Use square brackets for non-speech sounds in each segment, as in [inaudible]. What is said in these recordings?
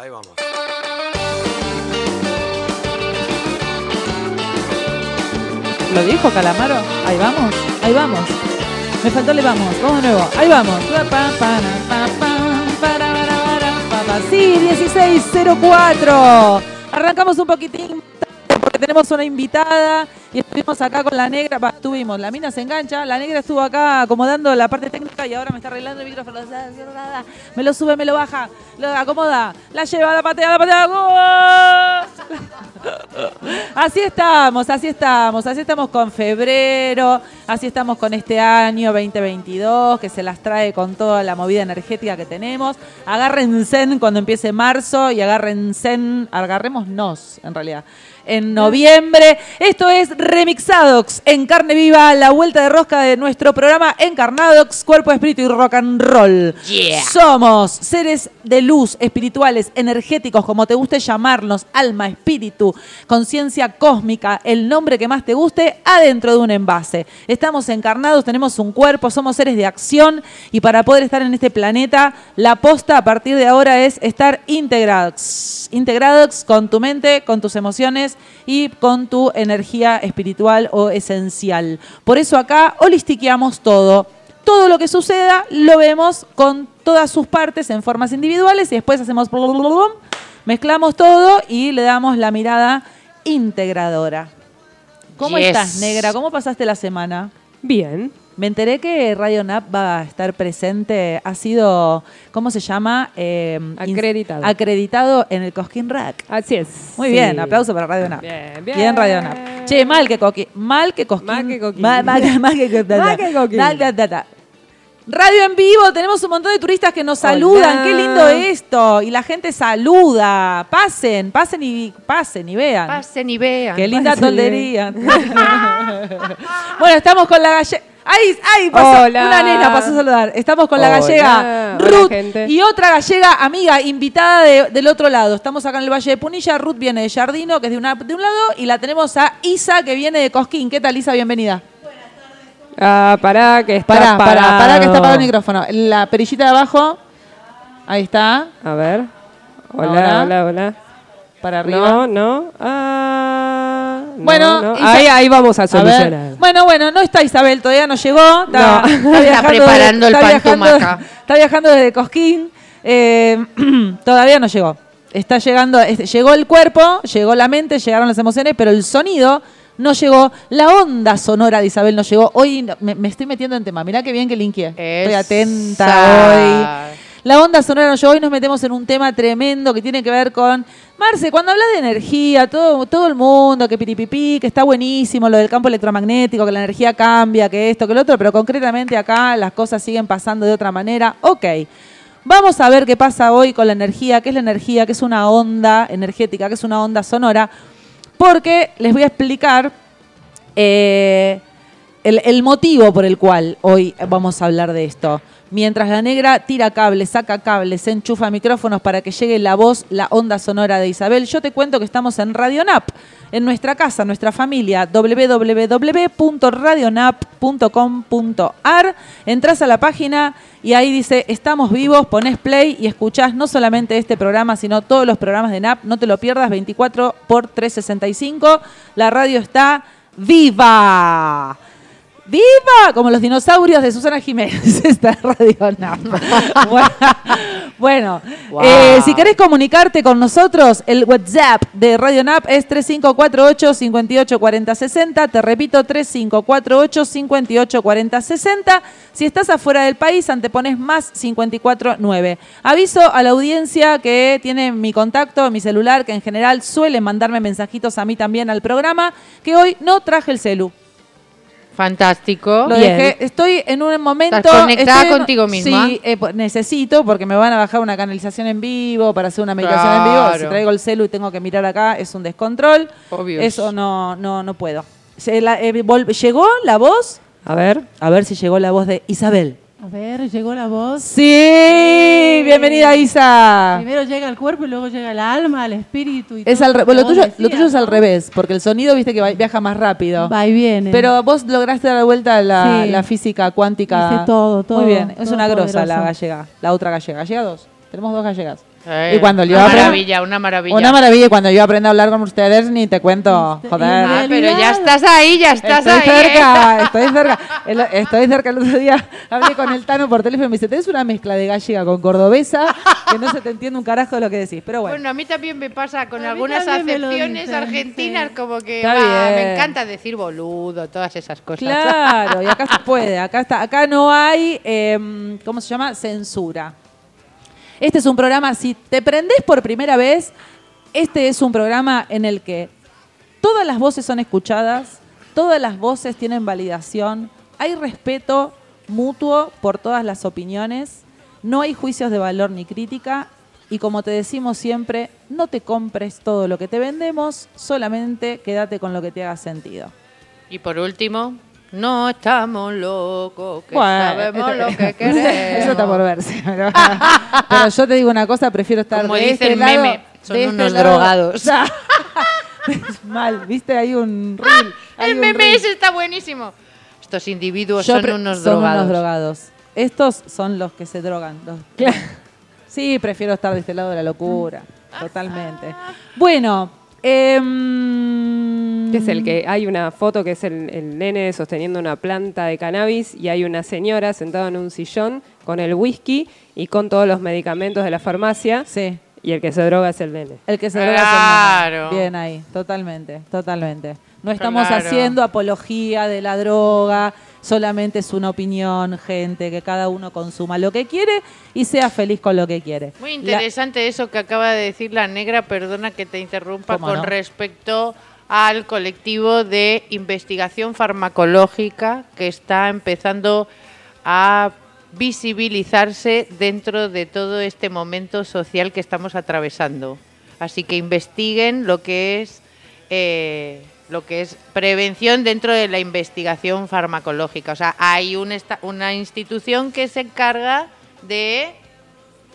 Ahí vamos. ¿Lo dijo Calamaro? Ahí vamos, ahí vamos. Me faltó le vamos, vamos de nuevo. Ahí vamos. Sí, 1604. Arrancamos un poquitín porque tenemos una invitada y estuvimos acá con la negra, estuvimos, la mina se engancha, la negra estuvo acá acomodando la parte técnica y ahora me está arreglando el micrófono. Me lo sube, me lo baja, lo acomoda, la lleva, la patea, la patea. [laughs] Así estamos, así estamos, así estamos con febrero, así estamos con este año 2022 que se las trae con toda la movida energética que tenemos. Agárrense cuando empiece marzo y agárrense, agarrémonos en realidad en noviembre. Esto es Remixadox en carne viva, la vuelta de rosca de nuestro programa Encarnadox, cuerpo, espíritu y rock and roll. Somos seres de luz, espirituales, energéticos, como te guste llamarnos, alma, espíritu, conciencia cósmica, el nombre que más te guste, adentro de un envase. Estamos encarnados, tenemos un cuerpo, somos seres de acción y para poder estar en este planeta, la posta a partir de ahora es estar integrados. Integrados con tu mente, con tus emociones y con tu energía espiritual o esencial. Por eso acá holistiqueamos todo. Todo lo que suceda lo vemos con todas sus partes en formas individuales y después hacemos mezclamos todo y le damos la mirada integradora. ¿Cómo estás, negra? ¿Cómo pasaste la semana? Bien. Me enteré que Radio Nap va a estar presente, ha sido, ¿cómo se llama? Eh, acreditado. Acreditado en el Cosquín Rack. Así es. Muy bien, aplauso para Radio Nap. Bien, bien. Bien, Radio Nap. Che, mal que Cosquín. Mal que Cosquín. [laughs] Mal que Cosquín. Mal, mal, mal que Mal que Cosquín. Radio en vivo, tenemos un montón de turistas que nos saludan. Qué lindo esto. Y la gente saluda. Pasen, pasen y pasen y vean. Pasen y vean. Qué linda toldería. [laughs] bueno, estamos con la gallega. Ahí, ahí pasó Hola. una nena, pasó a saludar. Estamos con la Hola. gallega Ruth y otra gallega amiga invitada de- del otro lado. Estamos acá en el Valle de Punilla. Ruth viene de Jardino, que es de, una, de un lado, y la tenemos a Isa, que viene de Cosquín. ¿Qué tal, Isa? Bienvenida. Ah, pará, que está Pará, pará, parado. pará, que está parado el micrófono. La perillita de abajo, ahí está, A ver. Hola, Ahora. hola, hola. para arriba. No, no. Ah, Bueno, no. Ahí, ahí vamos a solucionar. Bueno, bueno, no está Isabel, todavía no llegó. Está, No. Está preparando el pan tumaca. está viajando desde Cosquín. eh, [clears throat] todavía no llegó. Está llegando, llegó el cuerpo, llegó la mente, llegaron las emociones, pero el sonido no llegó. La onda sonora de Isabel no llegó. Hoy me, me estoy metiendo en tema. Mirá qué bien que linkeé. Estoy atenta hoy. La onda sonora. Hoy nos metemos en un tema tremendo que tiene que ver con. Marce, cuando hablas de energía, todo, todo el mundo, que piripipí, que está buenísimo lo del campo electromagnético, que la energía cambia, que esto, que lo otro, pero concretamente acá las cosas siguen pasando de otra manera. Ok. Vamos a ver qué pasa hoy con la energía, qué es la energía, qué es una onda energética, qué es una onda sonora, porque les voy a explicar eh, el, motivo por el cual hoy vamos a hablar de esto. Mientras la negra tira cables, saca cables, enchufa micrófonos para que llegue la voz, la onda sonora de Isabel, yo te cuento que estamos en Radio Nap, en nuestra casa, nuestra familia, www.radionap.com.ar. Entras a la página y ahí dice Estamos vivos, pones play y escuchás no solamente este programa, sino todos los programas de NAP. No te lo pierdas, 24 por 365. La radio está viva. ¡Viva! Como los dinosaurios de Susana Jiménez, [laughs] esta Radio NAP. [laughs] bueno, bueno, Wow. eh, si querés comunicarte con nosotros, el WhatsApp de Radio NAP es 3548 584060 Te repito, 3548 584060 Si estás afuera del país, antepones más 549. Aviso a la audiencia que tiene mi contacto, mi celular, que en general suele mandarme mensajitos a mí también al programa, que hoy no traje el celu. Fantástico. Lo Bien. dejé, estoy en un momento. ¿Estás conectada estoy en- contigo misma? Sí, eh, pues, necesito porque me van a bajar una canalización en vivo para hacer una meditación en vivo. Si traigo el celu y tengo que mirar acá, es un descontrol. Obvio. Eso no, no, no puedo. Se la- eh, vol- ¿Llegó la voz? A ver. A ver si llegó la voz de Isabel. A ver, llegó la voz. Sí, bienvenida Isa. Primero llega el cuerpo y luego llega el alma, el espíritu. Y Es todo al bueno, lo, tuyo, decías, lo tuyo es al revés, porque el sonido, viste que va- viaja más rápido. Va y viene. Pero vos lograste dar vuelta a la, Sí. la física cuántica. Hice todo, todo, Muy bien, es una grosa la gallega, la otra gallega. Gallega dos. Tenemos dos gallegas. Eh, y cuando yo una aprenda- maravilla, una maravilla. Una maravilla. Y cuando yo aprenda a hablar con ustedes, ni te cuento. Joder. Ah, pero ya estás ahí, ya estás estoy ahí. ¿eh? cerca, [laughs] estoy cerca. El- estoy cerca. El otro día hablé con el Tano por teléfono y me dice, tenés una mezcla de gallega con cordobesa que no se te entiende un carajo de lo que decís. Pero bueno. Bueno, a mí también me pasa con A algunas acepciones argentinas, sí. como que me encanta decir boludo, todas esas cosas. Claro, y acá se puede, acá está, acá no hay, em, ¿cómo se llama? Censura. Este es un programa, si te prendés por primera vez, este es un programa en el que todas las voces son escuchadas, todas las voces tienen validación, hay respeto mutuo por todas las opiniones, no hay juicios de valor ni crítica y como te decimos siempre, no te compres todo lo que te vendemos, solamente quédate con lo que te haga sentido. Y por último, no estamos locos, que Bueno, sabemos lo que [laughs] queremos. Eso está por verse. Pero, pero yo te digo una cosa, prefiero estar Como de dice este el lado, meme, son de este unos lado. drogados. [laughs] Es Mal, viste, hay un reel. hay El un meme reel. ese está buenísimo. Estos individuos Yo son unos son drogados. unos drogados. Estos son los que se drogan. los- [laughs] Sí, prefiero estar de este lado de la locura. Totalmente. Bueno, em, Que es el que hay una foto que es el, el nene sosteniendo una planta de cannabis y hay una señora sentada en un sillón con el whisky y con todos los medicamentos de la farmacia Sí. y el que se droga es el nene. El que se droga es el Claro. nene. Bien ahí, totalmente, totalmente. No estamos Claro. haciendo apología de la droga, solamente es una opinión, gente, que cada uno consuma lo que quiere y sea feliz con lo que quiere. Muy La- interesante eso que acaba de decir la negra, perdona que te interrumpa, ¿Cómo con no? respecto al colectivo de investigación farmacológica que está empezando a visibilizarse dentro de todo este momento social que estamos atravesando. Así que investiguen lo que es eh, lo que es prevención dentro de la investigación farmacológica. O sea, hay una institución que se encarga de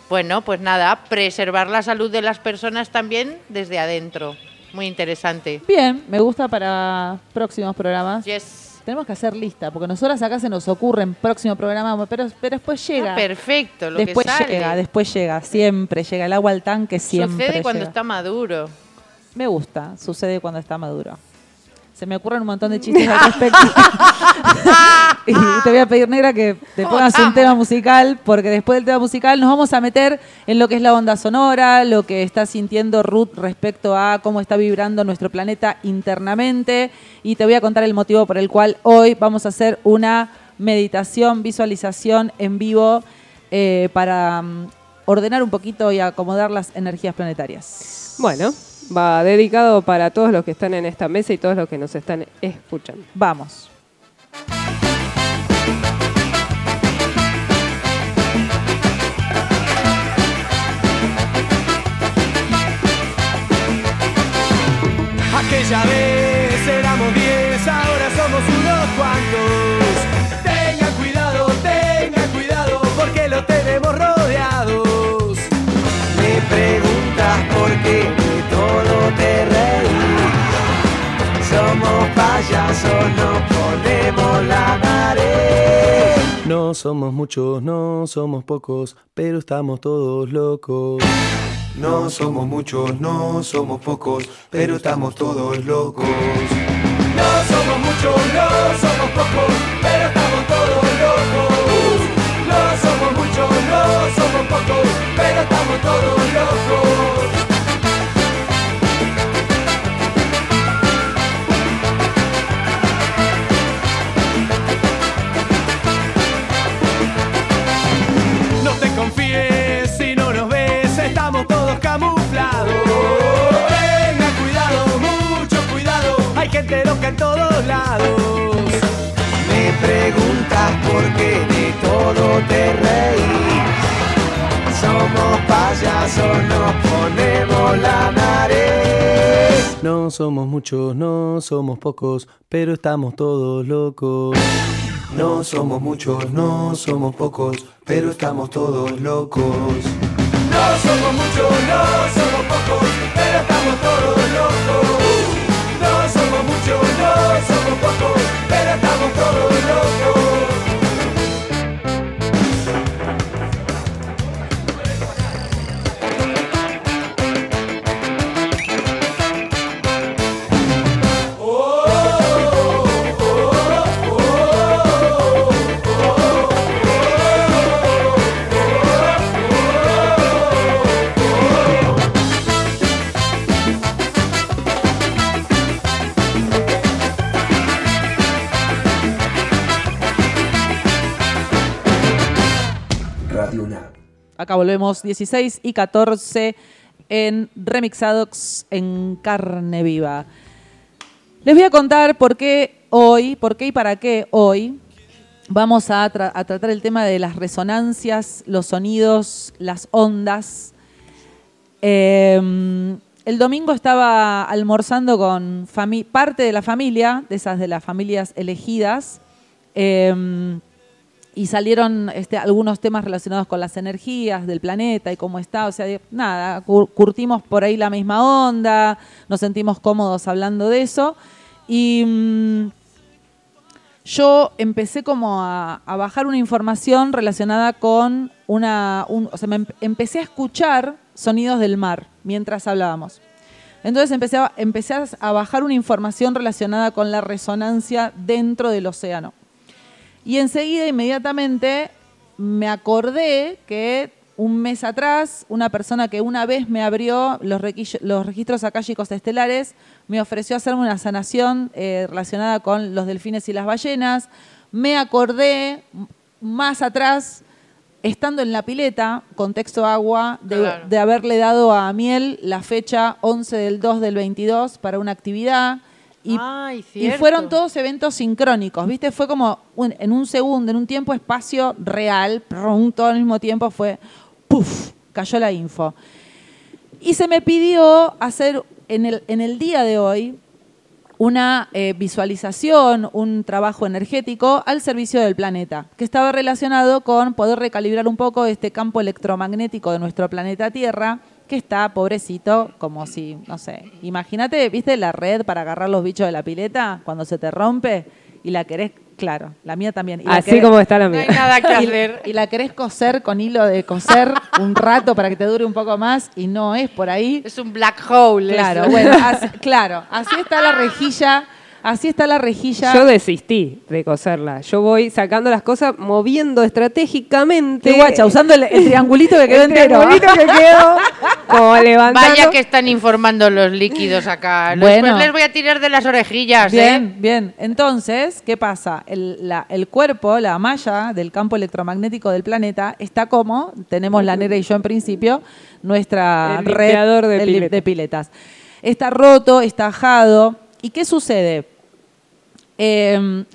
bueno, pues nada, preservar la salud de las personas también desde adentro. Muy interesante. Bien, me gusta para próximos programas. Yes. Tenemos que hacer lista, porque nosotras acá se nos ocurren próximo programa, pero, pero después llega. Ah, perfecto, lo después que sale. llega, después llega, siempre llega. El agua al tanque siempre Sucede cuando llega. está maduro. Me gusta, sucede cuando está maduro. Se me ocurren un montón de chistes al respecto. [laughs] y te voy a pedir, negra, que te pongas un tema musical, porque después del tema musical nos vamos a meter en lo que es la onda sonora, lo que está sintiendo Ruth respecto a cómo está vibrando nuestro planeta internamente. Y te voy a contar el motivo por el cual hoy vamos a hacer una meditación, visualización en vivo eh, para mm, ordenar un poquito y acomodar las energías planetarias. Bueno, va dedicado para todos los que están en esta mesa y todos los que nos están escuchando. Vamos. Aquella vez Somos payasos, nos ponemos la nariz. No somos muchos, no somos pocos, pero estamos todos locos. No somos muchos, no somos pocos, pero estamos todos locos. No somos muchos, no somos pocos, pero gente loca en todos lados. Me preguntas por qué de todo te reí. Somos payasos, nos ponemos la nariz. No somos muchos, no somos pocos, pero estamos todos locos. No somos muchos, no somos pocos, pero estamos todos locos. No somos muchos, no somos volvemos 16 y 14 en Remixadox en carne viva. Les voy a contar por qué hoy, por qué y para qué hoy vamos a, tra- a tratar el tema de las resonancias, los sonidos, las ondas. Eh, el domingo estaba almorzando con parte de la familia, de esas de las familias elegidas, eh, y salieron este, algunos temas relacionados con las energías del planeta y cómo está. O sea, nada, cur- curtimos por ahí la misma onda, nos sentimos cómodos hablando de eso. Y mm, yo empecé como a, bajar una información relacionada con una... un- o sea, me em- empecé a escuchar sonidos del mar mientras hablábamos. Entonces empecé empecé a bajar una información relacionada con la resonancia dentro del océano. Y enseguida, inmediatamente, me acordé que un mes atrás, una persona que una vez me abrió los, registros acálicos estelares, me ofreció hacerme una sanación eh, relacionada con los delfines y las ballenas. Me acordé más atrás, estando en la pileta, contexto agua, de, Claro. de haberle dado a Miel la fecha 11 del 2 del 22 para una actividad. Y, Ay, y cierto. fueron todos eventos sincrónicos, ¿viste? Fue como un- en un segundo, en un tiempo, espacio real, prum, todo al mismo tiempo fue, ¡puf! Cayó la info. Y se me pidió hacer en el, en el día de hoy una eh, visualización, un trabajo energético al servicio del planeta, que estaba relacionado con poder recalibrar un poco este campo electromagnético de nuestro planeta Tierra, que está pobrecito, como si, no sé, imagínate, ¿viste la red para agarrar los bichos de la pileta cuando se te rompe y la querés, claro, la mía también. y Así querés- como está la No hay mía. nada que [laughs] y- hacer. Y, la querés coser con hilo de coser un rato para que te dure un poco más y no es por ahí. Es un black hole. Claro, eso. bueno, [laughs] así, claro, así está la rejilla, así está la rejilla. Yo desistí de coserla. Yo voy sacando las cosas, moviendo estratégicamente. Qué guacha, usando el, el triangulito que [laughs] quedó el entero. triangulito que quedó, [laughs] como levantando. Vaya que están informando los líquidos acá. Bueno. Después les voy a tirar de las orejillas, ¿eh? Bien, bien. Entonces, ¿qué pasa? El, la- el cuerpo, la malla del campo electromagnético del planeta está como, tenemos la negra y yo en principio, nuestra El red de el piletas. de piletas. Está roto, está ajado. ¿Y qué sucede? Eh,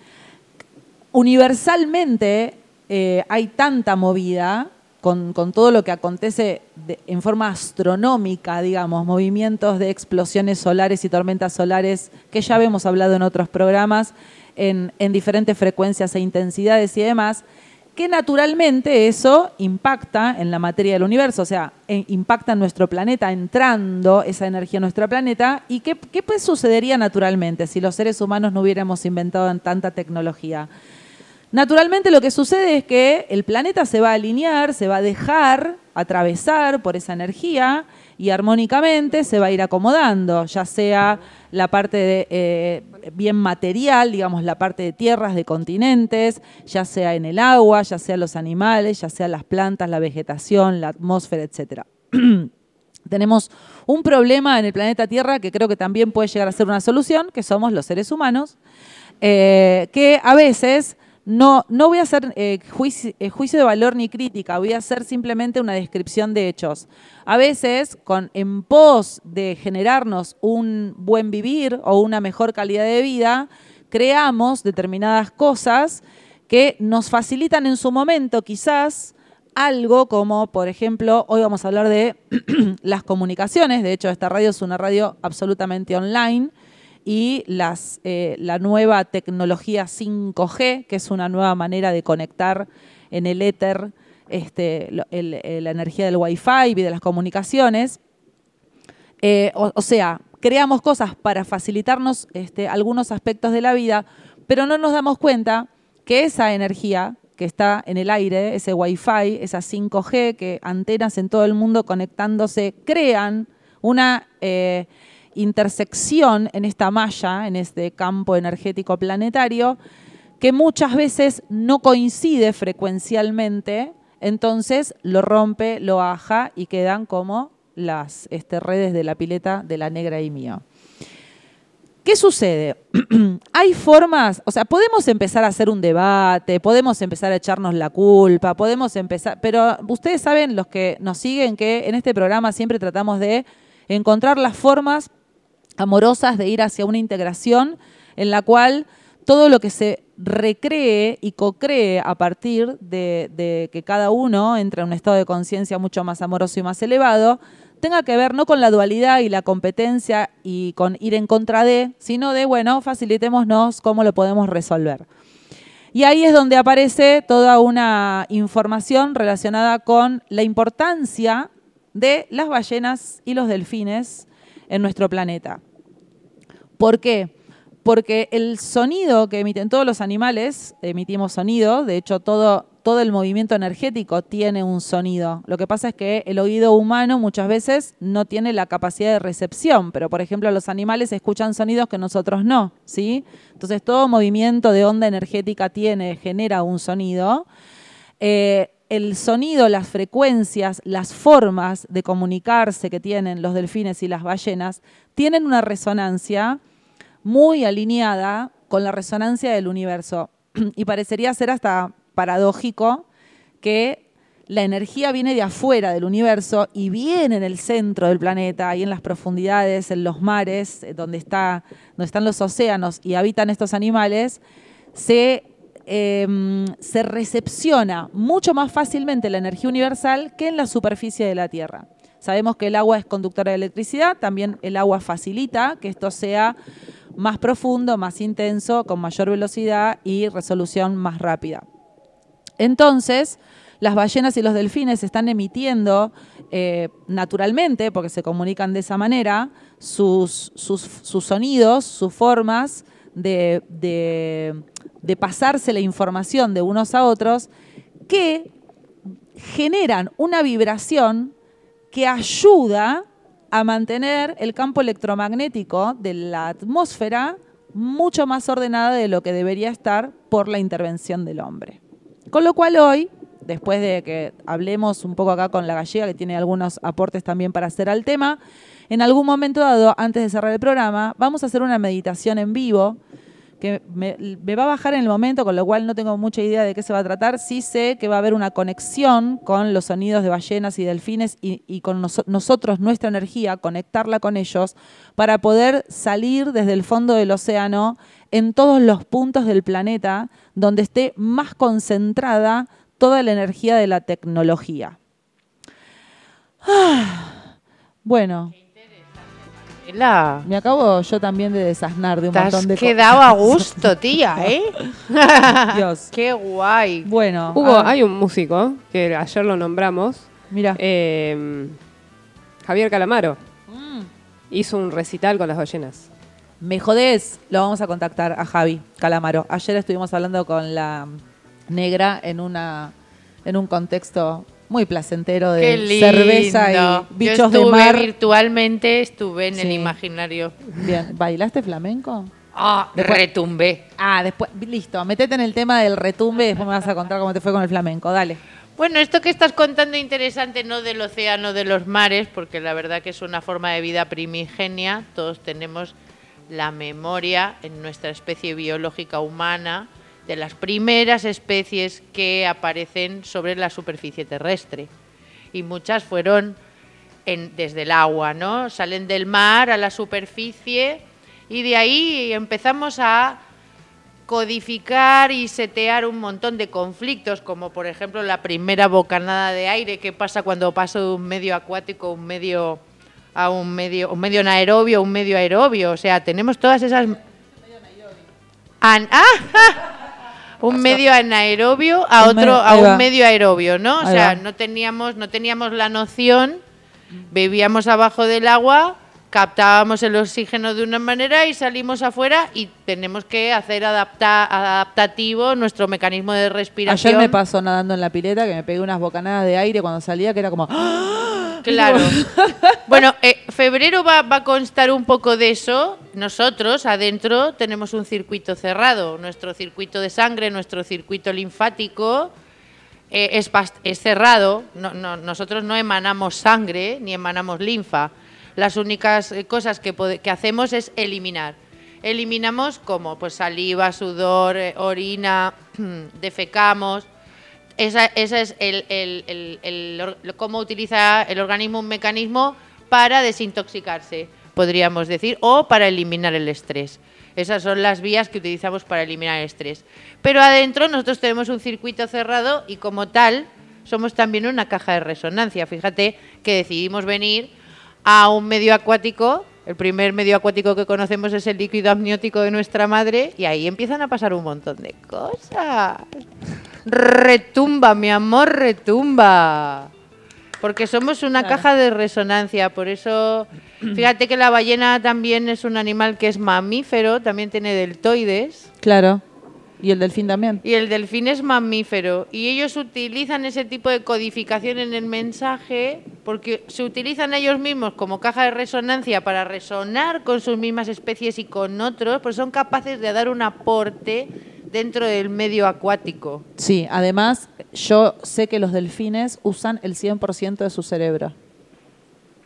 universalmente eh, hay tanta movida con, todo lo que acontece en forma astronómica, digamos, movimientos de explosiones solares y tormentas solares, que ya hemos hablado en otros programas, en diferentes frecuencias e intensidades y demás, que naturalmente eso impacta en la materia del universo, o sea, en- impacta en nuestro planeta, entrando esa energía en nuestro planeta. ¿Y qué, qué pues sucedería naturalmente si los seres humanos no hubiéramos inventado en tanta tecnología? Naturalmente lo que sucede es que el planeta se va a alinear, se va a dejar atravesar por esa energía y armónicamente se va a ir acomodando, ya sea la parte de, eh, bien material, digamos la parte de tierras, de continentes, ya sea en el agua, ya sea los animales, ya sea las plantas, la vegetación, la atmósfera, etcétera. [clears throat] Tenemos un problema en el planeta Tierra que creo que también puede llegar a ser una solución, que somos los seres humanos, eh, que a veces no, no voy a hacer eh, juicio, eh, juicio de valor ni crítica, voy a hacer simplemente una descripción de hechos. A veces, con, en pos de generarnos un buen vivir o una mejor calidad de vida, creamos determinadas cosas que nos facilitan en su momento quizás algo como, por ejemplo, hoy vamos a hablar de [clears throat] las comunicaciones, de hecho esta radio es una radio absolutamente online y eh, la nueva tecnología 5G, que es una nueva manera de conectar en el éter este, el- la energía del Wi-Fi y de las comunicaciones. Eh, o, sea, creamos cosas para facilitarnos este, algunos aspectos de la vida, pero no nos damos cuenta que esa energía que está en el aire, ese Wi-Fi, esa 5G, que antenas en todo el mundo conectándose, crean una eh, intersección en esta malla, en este campo energético planetario, que muchas veces no coincide frecuencialmente, entonces lo rompe, lo aja y quedan como las este, redes de la pileta de la negra y mío. ¿Qué sucede? [clears throat] Hay formas, o sea, podemos empezar a hacer un debate, podemos empezar a echarnos la culpa, podemos empezar, pero ustedes saben, los que nos siguen, que en este programa siempre tratamos de encontrar las formas amorosas de ir hacia una integración en la cual todo lo que se recree y co-cree a partir de, que cada uno entre en un estado de conciencia mucho más amoroso y más elevado, tenga que ver no con la dualidad y la competencia y con ir en contra de, sino de, bueno, facilitémonos cómo lo podemos resolver. Y ahí es donde aparece toda una información relacionada con la importancia de las ballenas y los delfines en nuestro planeta. ¿Por qué? Porque el sonido que emiten todos los animales, emitimos sonido, de hecho todo, todo el movimiento energético tiene un sonido. Lo que pasa es que el oído humano muchas veces no tiene la capacidad de recepción, pero por ejemplo los animales escuchan sonidos que nosotros no, ¿sí? Entonces todo movimiento de onda energética tiene, genera un sonido. Eh, el sonido, las frecuencias, las formas de comunicarse que tienen los delfines y las ballenas tienen una resonancia muy alineada con la resonancia del universo. [clears throat] Y parecería ser hasta paradójico que la energía viene de afuera del universo y viene en el centro del planeta, ahí en las profundidades, en los mares, eh, donde, está, donde están los océanos y habitan estos animales, se, eh, se recepciona mucho más fácilmente la energía universal que en la superficie de la Tierra. Sabemos que el agua es conductora de electricidad, también el agua facilita que esto sea más profundo, más intenso, con mayor velocidad y resolución más rápida. Entonces, las ballenas y los delfines están emitiendo eh, naturalmente, porque se comunican de esa manera, sus, sus, sonidos, sus formas de, de, de pasarse la información de unos a otros, que generan una vibración que ayuda a mantener el campo electromagnético de la atmósfera mucho más ordenada de lo que debería estar por la intervención del hombre. Con lo cual hoy, después de que hablemos un poco acá con la gallega, que tiene algunos aportes también para hacer al tema, en algún momento dado, antes de cerrar el programa, vamos a hacer una meditación en vivo que me, va a bajar en el momento, con lo cual no tengo mucha idea de qué se va a tratar. Sí sé que va a haber una conexión con los sonidos de ballenas y delfines y, y con nos, nosotros, nuestra energía, conectarla con ellos para poder salir desde el fondo del océano en todos los puntos del planeta donde esté más concentrada toda la energía de la tecnología. Ah, bueno. Me acabo yo también de desasnar de un Te montón de quedado a [laughs] gusto, tía, ¿eh? [laughs] Dios. Qué guay. Bueno, Hugo, hay un músico que ayer lo nombramos, mira. eh, Javier Calamaro. Mm. Hizo un recital con las ballenas. Me jodés, lo vamos a contactar a Javi Calamaro. Ayer estuvimos hablando con la negra en una en un contexto muy placentero de Qué lindo. cerveza y bichos Yo de mar. virtualmente, estuve en el imaginario. Bien, ¿bailaste flamenco? Ah, Después- retumbé. Ah, después, listo, metete en el tema del retumbe y después me vas a contar cómo te fue con el flamenco. Dale. Bueno, esto que estás contando interesante no del océano, de los mares, porque la verdad que es una forma de vida primigenia. Todos tenemos la memoria en nuestra especie biológica humana de las primeras especies que aparecen sobre la superficie terrestre. Y muchas fueron en- desde el agua, ¿no? Salen del mar a la superficie y de ahí empezamos a codificar y setear un montón de conflictos, como por ejemplo la primera bocanada de aire, qué pasa cuando paso de un medio acuático a un medio a un medio un medio anaerobio un medio aerobio, o sea, tenemos todas esas An- ¡Ah! Un medio anaerobio a otro a un medio aerobio, ¿no? O Ahí sea, va. no teníamos no teníamos la noción, bebíamos abajo del agua, captábamos el oxígeno de una manera y salimos afuera y tenemos que hacer adapta- adaptativo nuestro mecanismo de respiración. Ayer me pasó nadando en la pileta que me pegué unas bocanadas de aire cuando salía que era como... ¡Ah! [laughs] Claro. bueno, eh, febrero va, va a constar un poco de eso. Nosotros adentro tenemos un circuito cerrado, nuestro circuito de sangre, nuestro circuito linfático eh, es, es cerrado. No- no- nosotros no emanamos sangre ni emanamos linfa. Las únicas eh, cosas que, que hacemos es eliminar. eliminamos como pues saliva, sudor, orina, [clears throat] defecamos. Esa, es el, el- el- el cómo utiliza el organismo un mecanismo para desintoxicarse, podríamos decir, o para eliminar el estrés. Esas son las vías que utilizamos para eliminar el estrés. Pero adentro nosotros tenemos un circuito cerrado y como tal somos también una caja de resonancia. Fíjate que decidimos venir a un medio acuático. El primer medio acuático que conocemos es el líquido amniótico de nuestra madre y ahí empiezan a pasar un montón de cosas. Retumba, mi amor, retumba. Porque somos una caja de resonancia, por eso, [clears throat] fíjate que la ballena también es un animal que es mamífero, también tiene deltoides, Claro. Y el delfín también. y el delfín es mamífero. Y ellos utilizan ese tipo de codificación en el mensaje porque se utilizan ellos mismos como caja de resonancia para resonar con sus mismas especies y con otros, pues son capaces de dar un aporte dentro del medio acuático. Sí, además, yo sé que los delfines usan el 100% de su cerebro.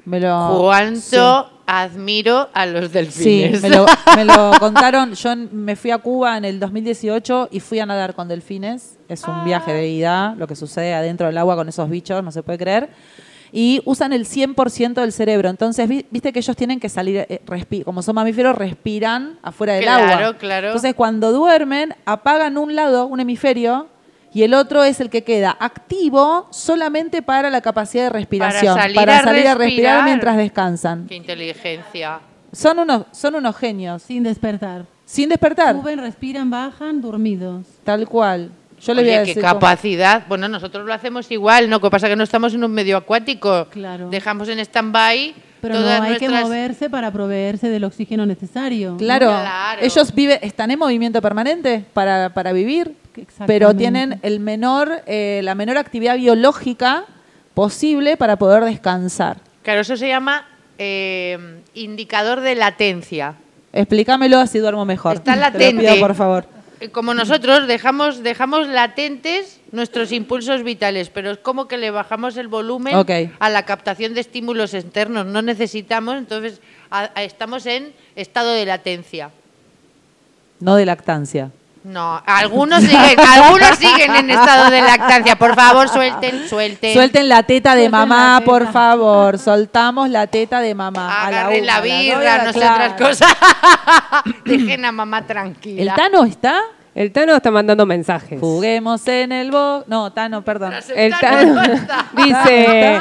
Me lo. ¿Cuánto admiro a los Sí, delfines? me lo, me lo [laughs] contaron. Yo me fui a Cuba en el 2018 y fui a nadar con delfines. Es un viaje de ida, lo que sucede adentro del agua con esos bichos, no se puede creer. Y usan el 100% del cerebro. Entonces, vi- viste que ellos tienen que salir, eh, como son mamíferos, respiran afuera del agua. Claro, claro. Entonces, cuando duermen, apagan un lado, un hemisferio, y el otro es el que queda activo solamente para la capacidad de respiración. salir a salir a respirar respirar. mientras descansan. Qué inteligencia. Son unos, son unos genios. Sin despertar. Sin despertar. Suben, respiran, bajan, dormidos. Tal cual. Yo le voy a qué decir. cómo- capacidad. Bueno, nosotros lo hacemos igual, ¿no? Lo que pasa es que no estamos en un medio acuático. Claro. Dejamos en stand-by Pero todas no hay que moverse para proveerse del oxígeno necesario. Claro, Claro. ellos viven, están en movimiento permanente para, para vivir, pero tienen el menor, eh, la menor actividad biológica posible para poder descansar. Claro, eso se llama eh, indicador de latencia. Explícamelo así duermo mejor. Está Te lo latente. pido, por favor. Eh, Como nosotros dejamos, dejamos latentes nuestros impulsos vitales, pero es como que le bajamos el volumen a la captación de estímulos externos. No necesitamos, entonces a- a- estamos en estado de latencia. No de lactancia. No, algunos siguen, algunos siguen en estado de lactancia. Por favor, suelten, suelten. Suelten la teta de Suelten mamá, la teta. por favor. Soltamos la teta de mamá. A la Agarren una, la a las dos, birra, a la- no sé otras cosas. [laughs] Dejen a mamá tranquila. ¿El Tano está? El Tano está mandando mensajes. Juguemos en el bo... No, Tano, perdón. El Tano [laughs] dice,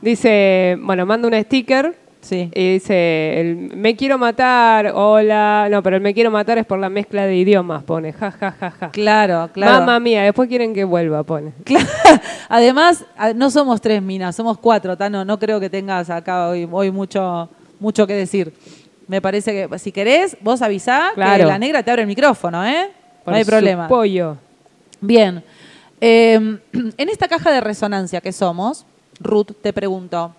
dice, bueno, manda un sticker Sí. y dice, el, me quiero matar, hola, no, pero el me quiero matar es por la mezcla de idiomas, pone, ja, ja, ja, ja. Claro, claro. Mamma mía, después quieren que vuelva, pone. [laughs] Claro. Además, no somos tres minas, somos cuatro, Tano. No creo que tengas acá hoy, hoy mucho, mucho que decir. Me parece que si querés, vos avisá que Claro. la negra te abre el micrófono, ¿eh? Por no hay su problema. pollo. Bien. Eh, [clears throat] en esta caja de resonancia que somos, Ruth te pregunto,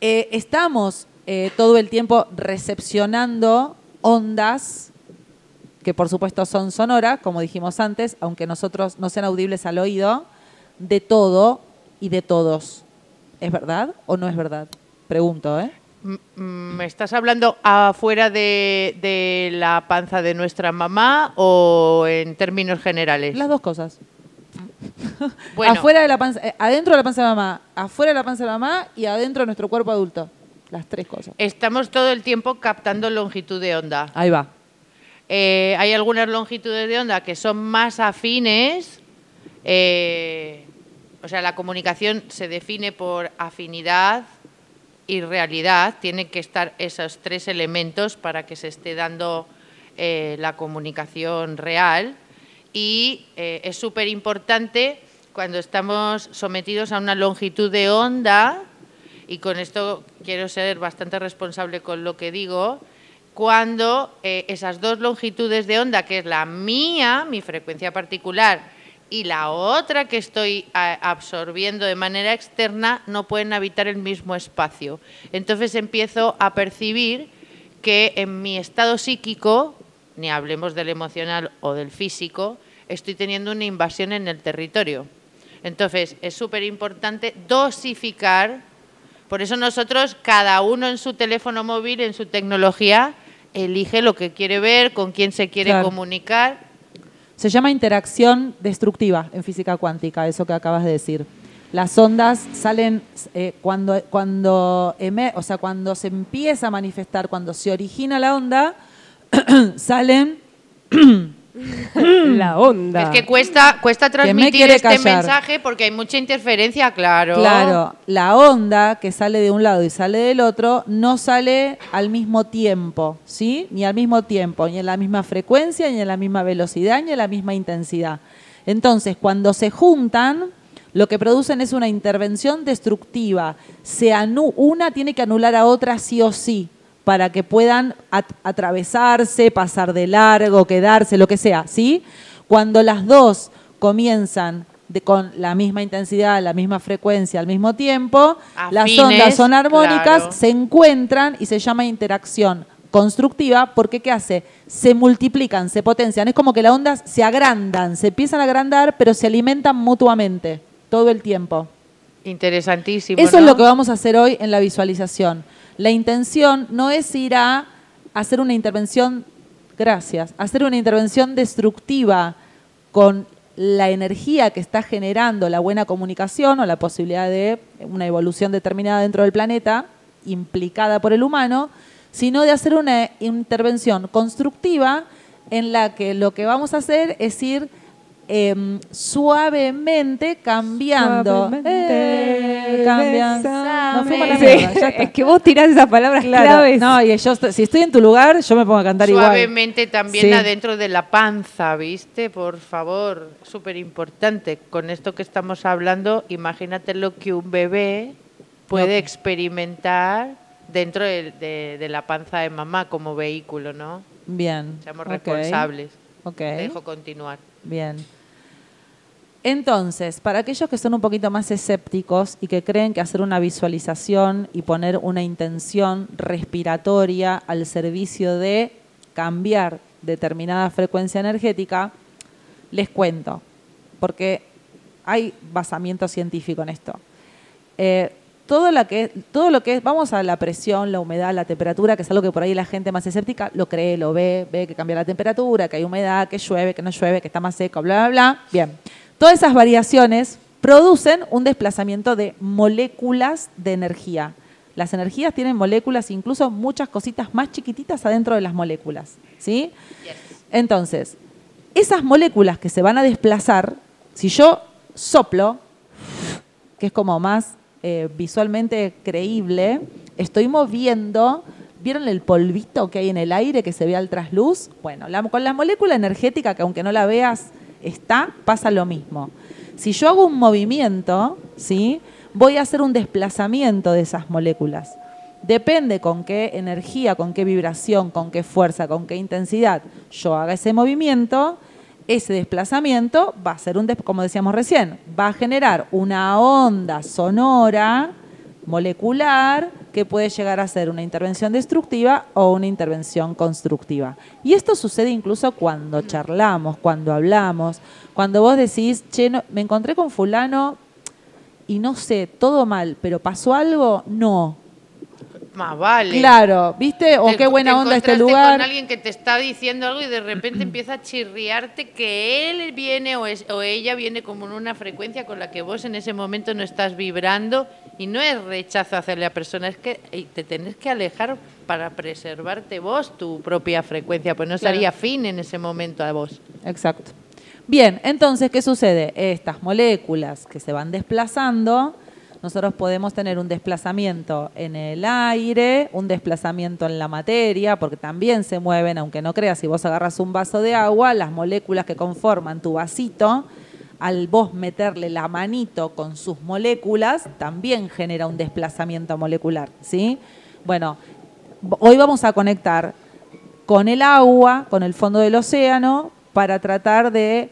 eh, estamos eh, todo el tiempo recepcionando ondas que por supuesto son sonoras, como dijimos antes, aunque nosotros no sean audibles al oído, de todo y de todos. ¿Es verdad o no es verdad? Pregunto, ¿eh? Mm, ¿Me estás hablando afuera de, de la panza de nuestra mamá o en términos generales? Las dos cosas. [laughs] Bueno, Afuera de la panza, eh, adentro de la panza de mamá, afuera de la panza de mamá y adentro de nuestro cuerpo adulto. Las tres cosas. estamos todo el tiempo captando longitud de onda. Ahí va. Eh, hay algunas longitudes de onda que son más afines. eh, o sea, la comunicación se define por afinidad y realidad. Tienen que estar esos tres elementos para que se esté dando eh, la comunicación real. Y eh, es súper importante cuando estamos sometidos a una longitud de onda, y con esto quiero ser bastante responsable con lo que digo, cuando eh, esas dos longitudes de onda, que es la mía, mi frecuencia particular, y la otra que estoy absorbiendo de manera externa, no pueden habitar el mismo espacio. Entonces empiezo a percibir que en mi estado psíquico, ni hablemos del emocional o del físico, estoy teniendo una invasión en el territorio. Entonces es súper importante dosificar por eso nosotros, cada uno en su teléfono móvil, en su tecnología, elige lo que quiere ver, con quién se quiere Claro. comunicar. Se llama interacción destructiva en física cuántica, eso que acabas de decir. Las ondas salen eh, cuando, cuando, o sea, cuando se empieza a manifestar, cuando se origina la onda, [clears throat] salen [clears throat] [laughs] La onda. Es que cuesta, cuesta transmitir este callar. mensaje porque hay mucha interferencia, claro. Claro, la onda que sale de un lado y sale del otro no sale al mismo tiempo, ¿sí? Ni al mismo tiempo, ni en la misma frecuencia, ni en la misma velocidad, ni en la misma intensidad. Entonces, cuando se juntan, lo que producen es una intervención destructiva. Se anu- una tiene que anular a otra sí o sí para que puedan at- atravesarse, pasar de largo, quedarse, lo que sea, ¿sí? Cuando las dos comienzan de- con la misma intensidad, la misma frecuencia al mismo tiempo, las ondas son armónicas, claro. se encuentran y se llama interacción constructiva porque ¿qué hace? Se multiplican, se potencian. Es como que las ondas se agrandan, se empiezan a agrandar, pero se alimentan mutuamente todo el tiempo. Interesantísimo. Eso es lo que vamos a hacer hoy en la visualización. La intención no es ir a hacer una intervención, gracias, hacer una intervención destructiva con la energía que está generando la buena comunicación o la posibilidad de una evolución determinada dentro del planeta implicada por el humano, sino de hacer una intervención constructiva en la que lo que vamos a hacer es ir em, suavemente cambiando. Suavemente Eh, cambian. bésame. Nos fuimos a la Sí, mierda. Es que vos tirás esas palabras Claro, claves. No, y yo si estoy en tu lugar, yo me pongo a cantar igual. Suavemente también Sí. adentro de la panza, ¿viste? Por favor, súper importante. Con esto que estamos hablando, imagínate lo que un bebé puede Ok. experimentar dentro de, de- de la panza de mamá como vehículo, ¿no? Bien. Seamos responsables. Ok. Te dejo continuar. Bien. Entonces, para aquellos que son un poquito más escépticos y que creen que hacer una visualización y poner una intención respiratoria al servicio de cambiar determinada frecuencia energética, les cuento, porque hay basamiento científico en esto. Eh, todo, todo lo que es, vamos a la presión, la humedad, la temperatura, que es algo que por ahí la gente más escéptica lo cree, lo ve, ve que cambia la temperatura, que hay humedad, que llueve, que no llueve, que está más seco, bla, bla, bla. Bien, todas esas variaciones producen un desplazamiento de moléculas de energía. Las energías tienen moléculas, incluso muchas cositas más chiquititas adentro de las moléculas, ¿sí? Entonces, esas moléculas que se van a desplazar, si yo soplo, que es como más eh, visualmente creíble, estoy moviendo, ¿vieron el polvito que hay en el aire que se ve al trasluz? Bueno, con la molécula energética, que aunque no la veas, está, pasa lo mismo. Si yo hago un movimiento, ¿sí? voy a hacer un desplazamiento de esas moléculas. Depende con qué energía, con qué vibración, con qué fuerza, con qué intensidad yo haga ese movimiento, ese desplazamiento va a ser un, como decíamos recién, va a generar una onda sonora molecular que puede llegar a ser una intervención destructiva o una intervención constructiva. Y esto sucede incluso cuando charlamos, cuando hablamos, cuando vos decís, che, no- me encontré con fulano y no sé, todo mal, pero pasó algo, no. Más vale. Claro, ¿viste? O Te- qué buena onda este lugar. con alguien que te está diciendo algo y de repente empieza a chirriarte que él viene o, es- o ella viene como en una frecuencia con la que vos en ese momento no estás vibrando y no es rechazo hacia la persona, es que te tenés que alejar para preservarte vos tu propia frecuencia, pues no Claro. sería fin en ese momento a vos. Exacto. Bien, entonces, ¿qué sucede? Estas moléculas que se van desplazando, nosotros podemos tener un desplazamiento en el aire, un desplazamiento en la materia, porque también se mueven, aunque no creas, si vos agarras un vaso de agua, las moléculas que conforman tu vasito, al vos meterle la manito con sus moléculas, también genera un desplazamiento molecular, ¿sí? Bueno, hoy vamos a conectar con el agua, con el fondo del océano, para tratar de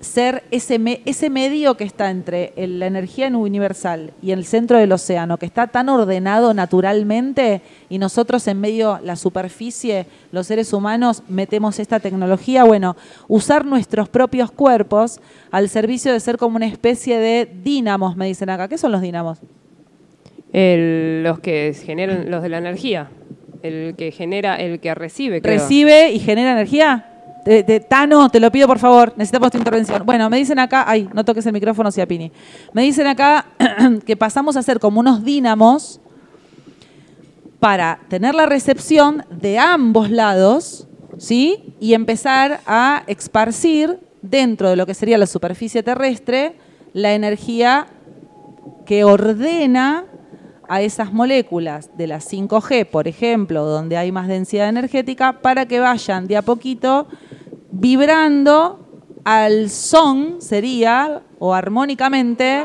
ser ese, me- ese medio que está entre el- la energía universal y el centro del océano, que está tan ordenado naturalmente, y nosotros en medio, la superficie, los seres humanos, metemos esta tecnología, bueno, usar nuestros propios cuerpos al servicio de ser como una especie de dínamos, me dicen acá. ¿Qué son los dínamos? El- los que generan, los de la energía. el que genera, el que recibe, creo. ¿Recibe y genera energía? De- Tano, te lo pido por favor, necesitamos tu intervención. Bueno, me dicen acá, ay, no toques el micrófono, Ciapini. Me dicen acá [clears throat] que pasamos a ser como unos dínamos para tener la recepción de ambos lados, ¿sí? Y empezar a esparcir dentro de lo que sería la superficie terrestre la energía que ordena a esas moléculas de las 5G, por ejemplo, donde hay más densidad energética, para que vayan de a poquito vibrando al son, sería, o armónicamente,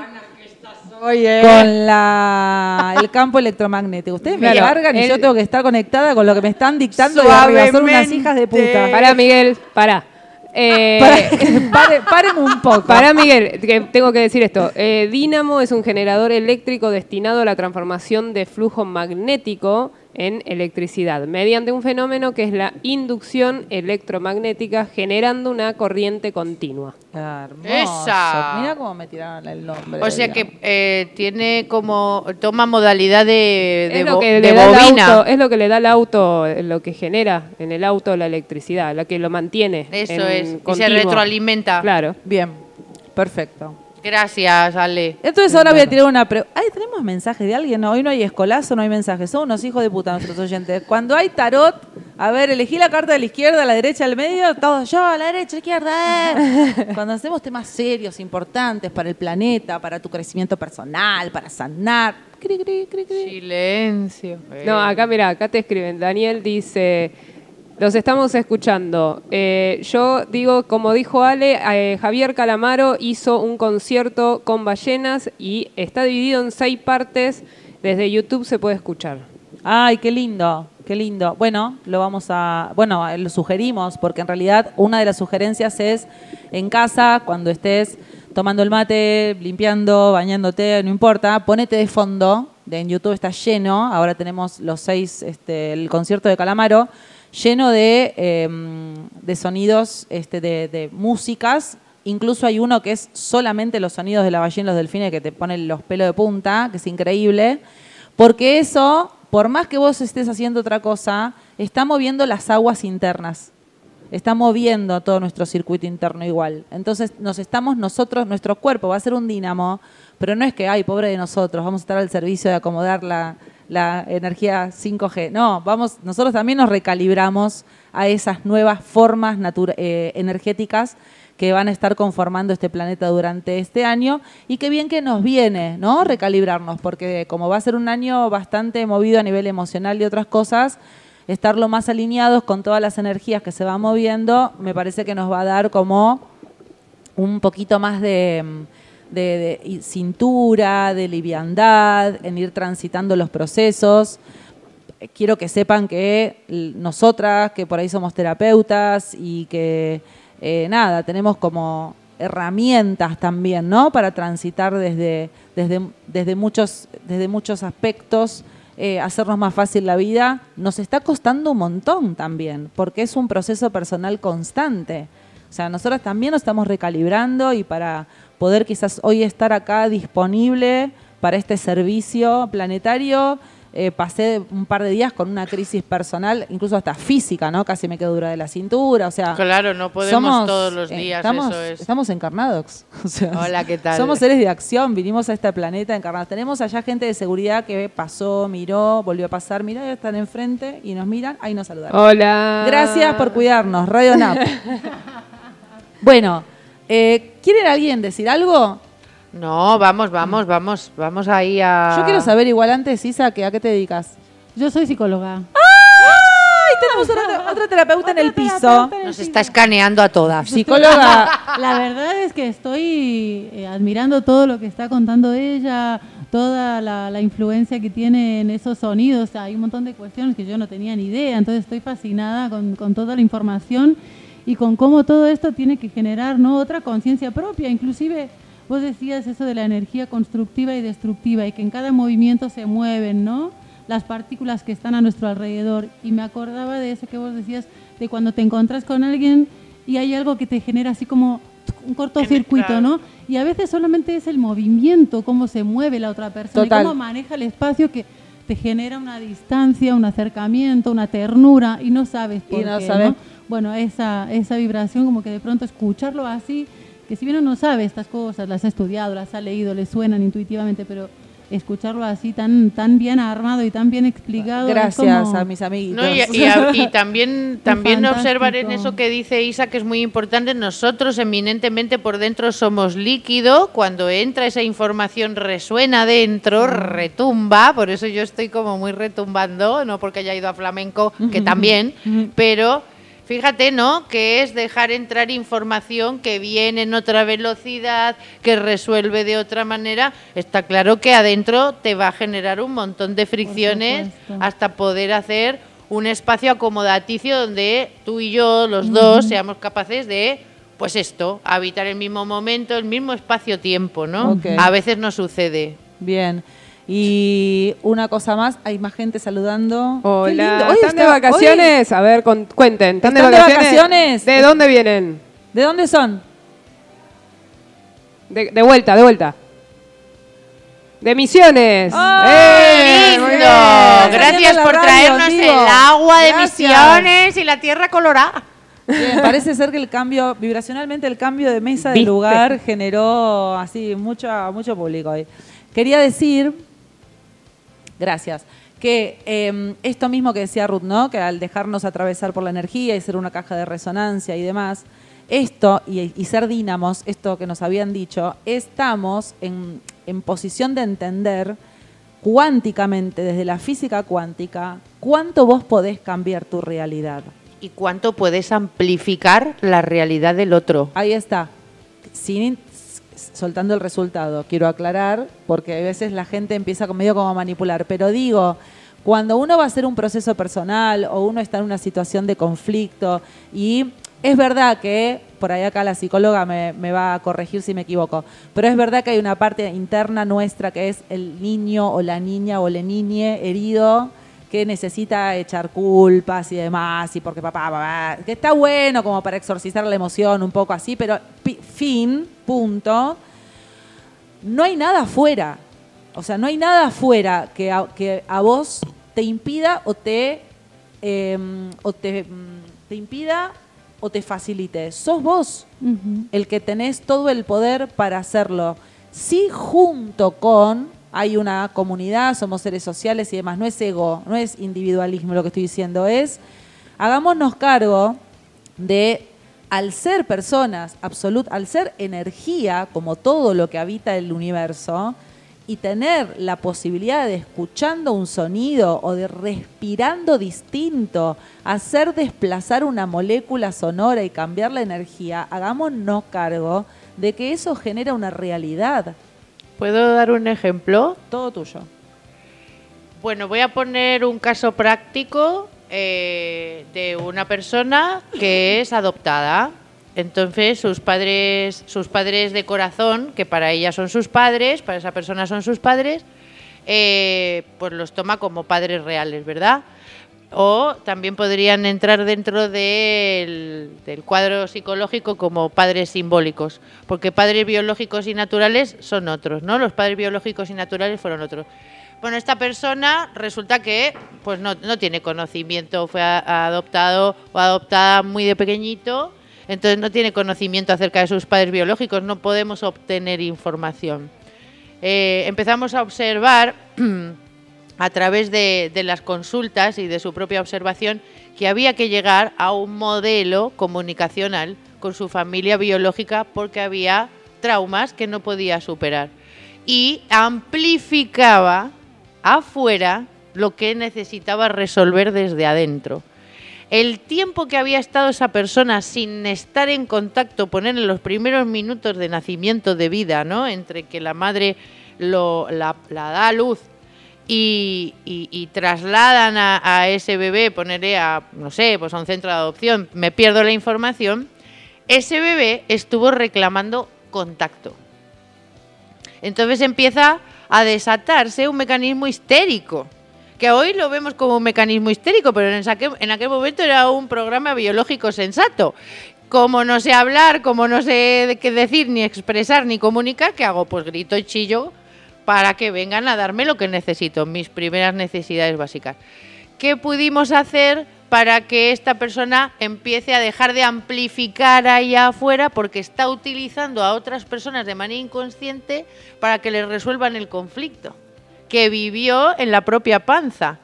con la, el campo electromagnético. Ustedes me Claro, cargan y yo tengo que estar conectada con lo que me están dictando de arriba. Son unas hijas de puta. Para Miguel, para. Eh, [laughs] Para- pare- paren un poco. Para Miguel, que tengo que decir esto. Eh, dínamo es un generador eléctrico destinado a la transformación de flujo magnético en electricidad, mediante un fenómeno que es la inducción electromagnética generando una corriente continua. Hermoso. Esa. Mira cómo me tiraron el nombre. O sea digamos. que eh, tiene como. Toma modalidad de, de, es, lo bo- que de le da el bobina. auto, es lo que le da al auto, lo que genera en el auto la electricidad, lo que lo mantiene. Eso en es. Y se retroalimenta. Claro. Bien, perfecto. Gracias, Ale. Entonces ahora voy a tirar una pregunta. Ay, ¿tenemos mensajes de alguien? No, hoy no hay escolazo, no hay mensajes. Son unos hijos de puta nuestros oyentes. Cuando hay tarot, a ver, elegí la carta de la izquierda, a la derecha, al medio, todos yo, a la derecha, a la izquierda. eh. [laughs] Cuando hacemos temas serios, importantes para el planeta, para tu crecimiento personal, para sanar. Cri, cri, cri, cri. Silencio. No, acá mira, acá te escriben. Daniel dice, los estamos escuchando. Eh, yo digo, como dijo Ale, eh, Javier Calamaro hizo un concierto con ballenas y está dividido en seis partes. Desde YouTube se puede escuchar. Ay, qué lindo, qué lindo. Bueno, lo vamos a, bueno, lo sugerimos porque en realidad una de las sugerencias es en casa cuando estés tomando el mate, limpiando, bañándote, no importa, ponete de fondo. En YouTube está lleno. Ahora tenemos los seis, este, el concierto de Calamaro lleno de, eh, de sonidos, este, de, de músicas. Incluso hay uno que es solamente los sonidos de la ballena y los delfines que te ponen los pelos de punta, que es increíble. Porque eso, por más que vos estés haciendo otra cosa, está moviendo las aguas internas. Está moviendo todo nuestro circuito interno igual. Entonces nos estamos nosotros, nuestro cuerpo va a ser un dínamo, pero no es que, ay, pobre de nosotros, vamos a estar al servicio de acomodar la, la energía 5G. No, vamos, nosotros también nos recalibramos a esas nuevas formas eh, energéticas que van a estar conformando este planeta durante este año y qué bien que nos viene, ¿no? Recalibrarnos, porque como va a ser un año bastante movido a nivel emocional y otras cosas, estar lo más alineados con todas las energías que se van moviendo, me parece que nos va a dar como un poquito más de, de- cintura, de liviandad, en ir transitando los procesos. Eh, Quiero que sepan que nosotras, que por ahí somos terapeutas y que eh, nada, tenemos como herramientas también, ¿no? Para transitar desde, desde, desde, muchos, desde muchos aspectos, eh, hacernos más fácil la vida, nos está costando un montón también, porque es un proceso personal constante. O sea, nosotros también nos estamos recalibrando y para poder quizás hoy estar acá disponible para este servicio planetario, eh, pasé un par de días con una crisis personal, incluso hasta física, ¿no? Casi me quedo dura de la cintura, o sea... Claro, no podemos somos, todos los eh, días, estamos, eso es. Estamos encarnados. [laughs] O sea, Hola, ¿qué tal? Somos seres de acción, vinimos a este planeta encarnados. Tenemos allá gente de seguridad que pasó, miró, volvió a pasar, mirá, ya están enfrente y nos miran, ahí nos saludaron. Hola. Gracias por cuidarnos, Radio NAP. [laughs] bueno, eh, ¿quieren alguien decir algo? No, vamos, vamos, vamos, vamos ahí a... Yo quiero saber igual antes, Isa, que a qué te dedicas. Yo soy psicóloga. ¡Ay! Tenemos [laughs] otra, otra terapeuta en el piso. Nos está escaneando a todas. Psicóloga. [laughs] La verdad es que estoy eh, admirando todo lo que está contando ella, toda la, la influencia que tiene en esos sonidos. Hay un montón de cuestiones que yo no tenía ni idea, entonces estoy fascinada con, con toda la información y con cómo todo esto tiene que generar ¿no? otra conciencia propia. Inclusive vos decías eso de la energía constructiva y destructiva y que en cada movimiento se mueven, ¿no? las partículas que están a nuestro alrededor. Y me acordaba de eso que vos decías, de cuando te encontrás con alguien y hay algo que te genera así como un cortocircuito, ¿no? Y a veces solamente es el movimiento, cómo se mueve la otra persona, Total. y cómo maneja el espacio que te genera una distancia, un acercamiento, una ternura y no sabes por Y no qué, sabes. ¿no? Bueno, esa, esa vibración como que de pronto escucharlo así, que si bien uno sabe estas cosas, las ha estudiado, las ha leído, le suenan intuitivamente, pero escucharlo así tan, tan bien armado y tan bien explicado. Gracias como- a mis amiguitos. No, y, y a- y también, [laughs] también observar en eso que dice Isa, que es muy importante, nosotros eminentemente por dentro somos líquido, cuando entra esa información resuena dentro, retumba, por eso yo estoy como muy retumbando, no porque haya ido a flamenco, que [laughs] también, pero fíjate, ¿no? Que es dejar entrar información que viene en otra velocidad, que resuelve de otra manera, está claro que adentro te va a generar un montón de fricciones hasta poder hacer un espacio acomodaticio donde tú y yo, los dos, seamos capaces de, pues esto, habitar el mismo momento, el mismo espacio-tiempo, ¿no? A veces no sucede. Bien. Y una cosa más, hay más gente saludando. Qué Hola, lindo. Hoy ¿están de vacaciones? A ver, con- cuenten. ¿Están, ¿Están de vacaciones? ¿De dónde vienen? ¿De dónde son? De, de vuelta, de vuelta. De Misiones. ¡Ah, ¡Eh! ¡Lindo! Gracias por radio, traernos digo. el agua de Gracias. misiones y la tierra colorada. Bien, parece ser que el cambio, vibracionalmente el cambio de mesa de ¿Viste? lugar generó así mucho, mucho público hoy. Quería decir, gracias, que eh, esto mismo que decía Ruth, ¿no? Que al dejarnos atravesar por la energía y ser una caja de resonancia y demás, esto y, y ser dínamos, esto que nos habían dicho, estamos en, en posición de entender cuánticamente, desde la física cuántica, cuánto vos podés cambiar tu realidad. ¿Y cuánto puedes amplificar la realidad del otro? Ahí está. Sin soltando el resultado, quiero aclarar, porque a veces la gente empieza medio como a manipular, pero digo, cuando uno va a hacer un proceso personal o uno está en una situación de conflicto y es verdad que, por ahí acá la psicóloga me, me va a corregir si me equivoco, pero es verdad que hay una parte interna nuestra que es el niño o la niña o la niñe herido que necesita echar culpas y demás, y porque papá, papá, que está bueno como para exorcizar la emoción un poco así, pero fin, punto, no hay nada afuera. O sea, no hay nada afuera que a, que a vos te impida o te, eh, o te, mm, te impida o te facilite. Sos vos el que tenés todo el poder para hacerlo. Sí, junto con hay una comunidad, somos seres sociales y demás. No es ego, no es individualismo lo que estoy diciendo, es hagámonos cargo de, al ser personas absolut, al ser energía, como todo lo que habita el universo, y tener la posibilidad de escuchando un sonido o de respirando distinto, hacer desplazar una molécula sonora y cambiar la energía, hagámonos cargo de que eso genera una realidad. ¿Puedo dar un ejemplo? Todo tuyo. Bueno, voy a poner un caso práctico eh, de una persona que es adoptada. Entonces, sus padres, sus padres de corazón, que para ella son sus padres, para esa persona son sus padres, eh, pues los toma como padres reales, ¿verdad? O también podrían entrar dentro del, cuadro psicológico como padres simbólicos, porque padres biológicos y naturales son otros, ¿no? Los padres biológicos y naturales fueron otros. Bueno, esta persona resulta que pues no, no tiene conocimiento, fue adoptado o adoptada muy de pequeñito, entonces no tiene conocimiento acerca de sus padres biológicos, no podemos obtener información. Eh, empezamos a observar [clears throat] a través de, las consultas y de su propia observación que había que llegar a un modelo comunicacional con su familia biológica porque había traumas que no podía superar. Y amplificaba afuera lo que necesitaba resolver desde adentro. El tiempo que había estado esa persona sin estar en contacto, poner en los primeros minutos de nacimiento de vida, ¿no? Entre que la madre lo, la, la da a luz y, trasladan a, ese bebé, ponerle a, no sé, pues a un centro de adopción, me pierdo la información, ese bebé estuvo reclamando contacto. Entonces empieza a desatarse un mecanismo histérico, que hoy lo vemos como un mecanismo histérico, pero en aquel, en aquel momento era un programa biológico sensato. Como no sé hablar, como no sé qué decir, ni expresar, ni comunicar, ¿qué hago? Pues grito y chillo para que vengan a darme lo que necesito, mis primeras necesidades básicas. ¿Qué pudimos hacer para que esta persona empiece a dejar de amplificar allá afuera porque está utilizando a otras personas de manera inconsciente para que le resuelvan el conflicto que vivió en la propia panza,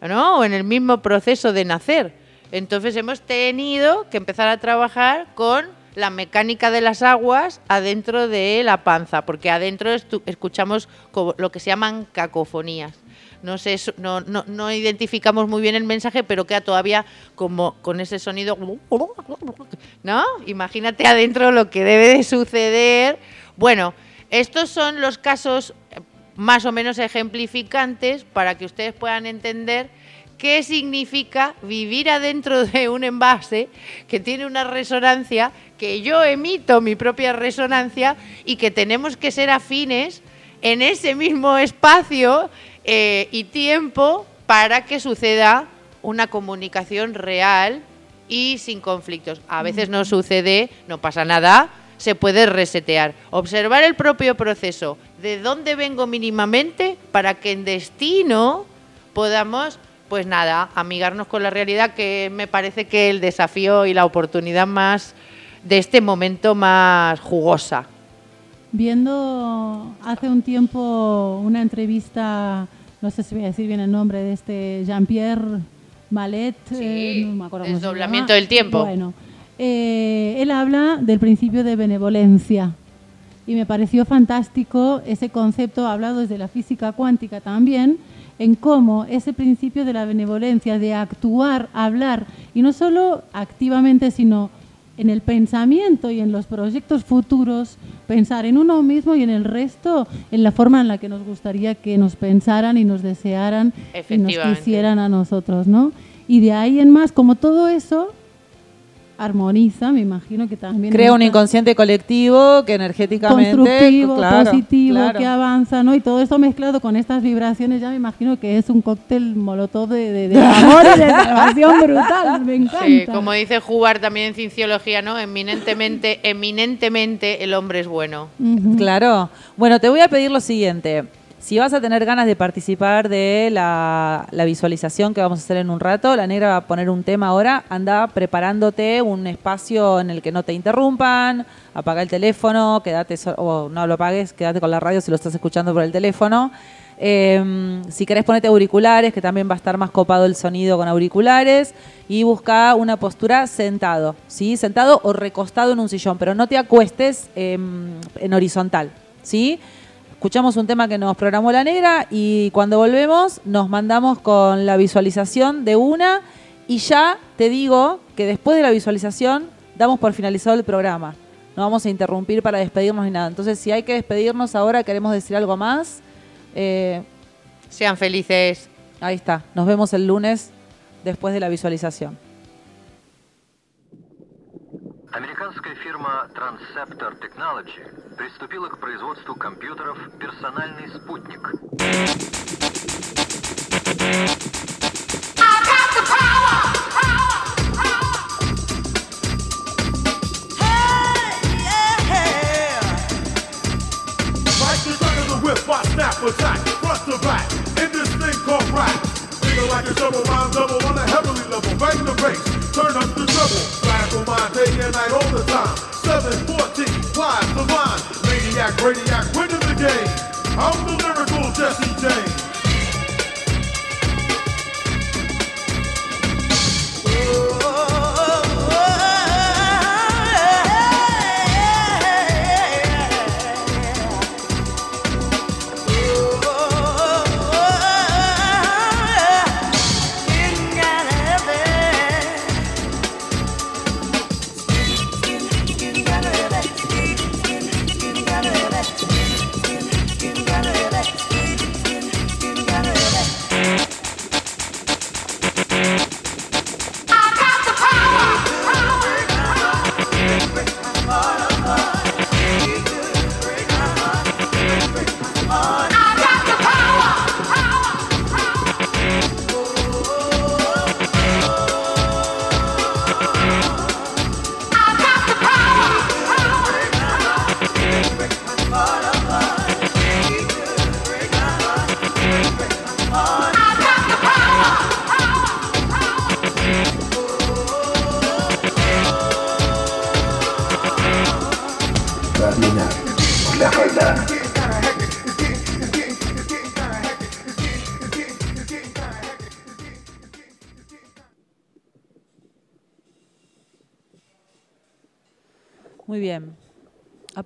¿no? O en el mismo proceso de nacer. Entonces hemos tenido que empezar a trabajar con la mecánica de las aguas adentro de la panza, porque adentro escuchamos lo que se llaman cacofonías. No, sé, no, no, no identificamos muy bien el mensaje, pero queda todavía como con ese sonido. ¿No? Imagínate adentro lo que debe de suceder. Bueno, estos son los casos eh, más o menos ejemplificantes para que ustedes puedan entender qué significa vivir adentro [laughs] de un envase que tiene una resonancia, que yo emito mi propia resonancia y que tenemos que ser afines en ese mismo espacio eh, y tiempo para que suceda una comunicación real y sin conflictos. A veces no sucede, no pasa nada, se puede resetear. Observar el propio proceso, de dónde vengo mínimamente, para que en destino podamos, pues nada, amigarnos con la realidad, que me parece que el desafío y la oportunidad más de este momento más jugosa. Viendo hace un tiempo una entrevista, no sé si voy a decir bien el nombre de este Jean-Pierre Malet, Sí, no me acuerdo cómo se Desdoblamiento llama. del tiempo. Bueno, eh, él habla del principio de benevolencia y me pareció fantástico ese concepto hablado desde la física cuántica también en cómo ese principio de la benevolencia, de actuar, hablar, y no solo activamente, sino en el pensamiento y en los proyectos futuros, pensar en uno mismo y en el resto, en la forma en la que nos gustaría que nos pensaran y nos desearan y nos quisieran a nosotros, ¿no? Y de ahí en más, como todo eso armoniza, me imagino que también Crea un inconsciente colectivo que energéticamente. constructivo, claro, positivo, claro. que avanza, ¿no? Y todo esto mezclado con estas vibraciones, ya me imagino que es un cóctel molotov de, de- de amor y de [laughs] salvación brutal, me encanta. Sí, como dice Jugar también en Cienciología, ¿no? Eminentemente, eminentemente el hombre es bueno. Claro. Bueno, te voy a pedir lo siguiente. Si vas a tener ganas de participar de la, visualización que vamos a hacer en un rato, la negra va a poner un tema ahora, anda preparándote un espacio en el que no te interrumpan, apaga el teléfono, quédate, o no lo apagues, quédate con la radio si lo estás escuchando por el teléfono. Eh, si querés ponete auriculares, que también va a estar más copado el sonido con auriculares, y busca una postura sentado, ¿sí? Sentado o recostado en un sillón, pero no te acuestes em, en horizontal, ¿sí? Escuchamos un tema que nos programó la negra y cuando volvemos nos mandamos con la visualización de una y ya te digo que después de la visualización damos por finalizado el programa. No vamos a interrumpir para despedirnos ni nada. Entonces, si hay que despedirnos ahora, queremos decir algo más. eh, Sean felices. ahí está. Nos vemos el lunes después de la visualización. Американская фирма Transceptor Technology приступила к производству компьютеров «Персональный спутник». Like a double round double on a heavily level, bang the bass, turn up the treble. On my day and night all the time. 714, live the line. Maniac, radiac, winning the game. I'm the lyrical Jesse James.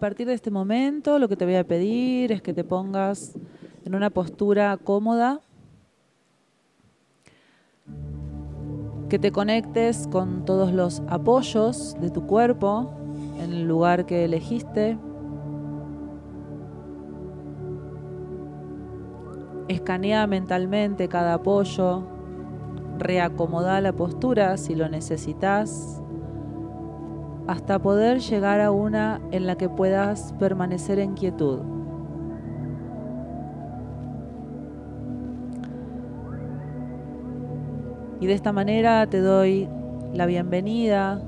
Partir de este momento lo que te voy a pedir es que te pongas en una postura cómoda, que te conectes con todos los apoyos de tu cuerpo en el lugar que elegiste. Escanea mentalmente cada apoyo, reacomoda la postura si lo necesitas, hasta poder llegar a una en la que puedas permanecer en quietud. Y de esta manera te doy la bienvenida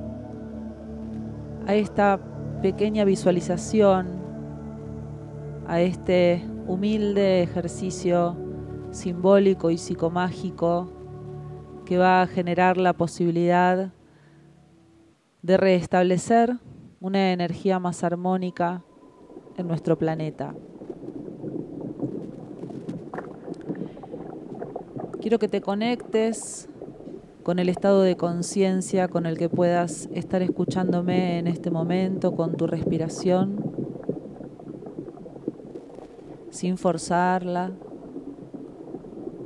a esta pequeña visualización, a este humilde ejercicio simbólico y psicomágico que va a generar la posibilidad de restablecer una energía más armónica en nuestro planeta. Quiero que te conectes con el estado de conciencia con el que puedas estar escuchándome en este momento, con tu respiración, sin forzarla,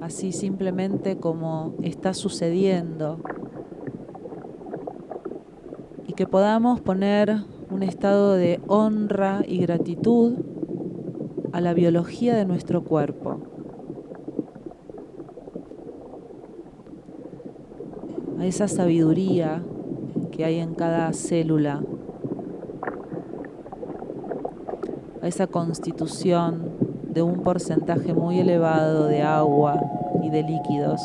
así simplemente como está sucediendo. Que podamos poner un estado de honra y gratitud a la biología de nuestro cuerpo. a esa sabiduría que hay en cada célula, a esa constitución de un porcentaje muy elevado de agua y de líquidos.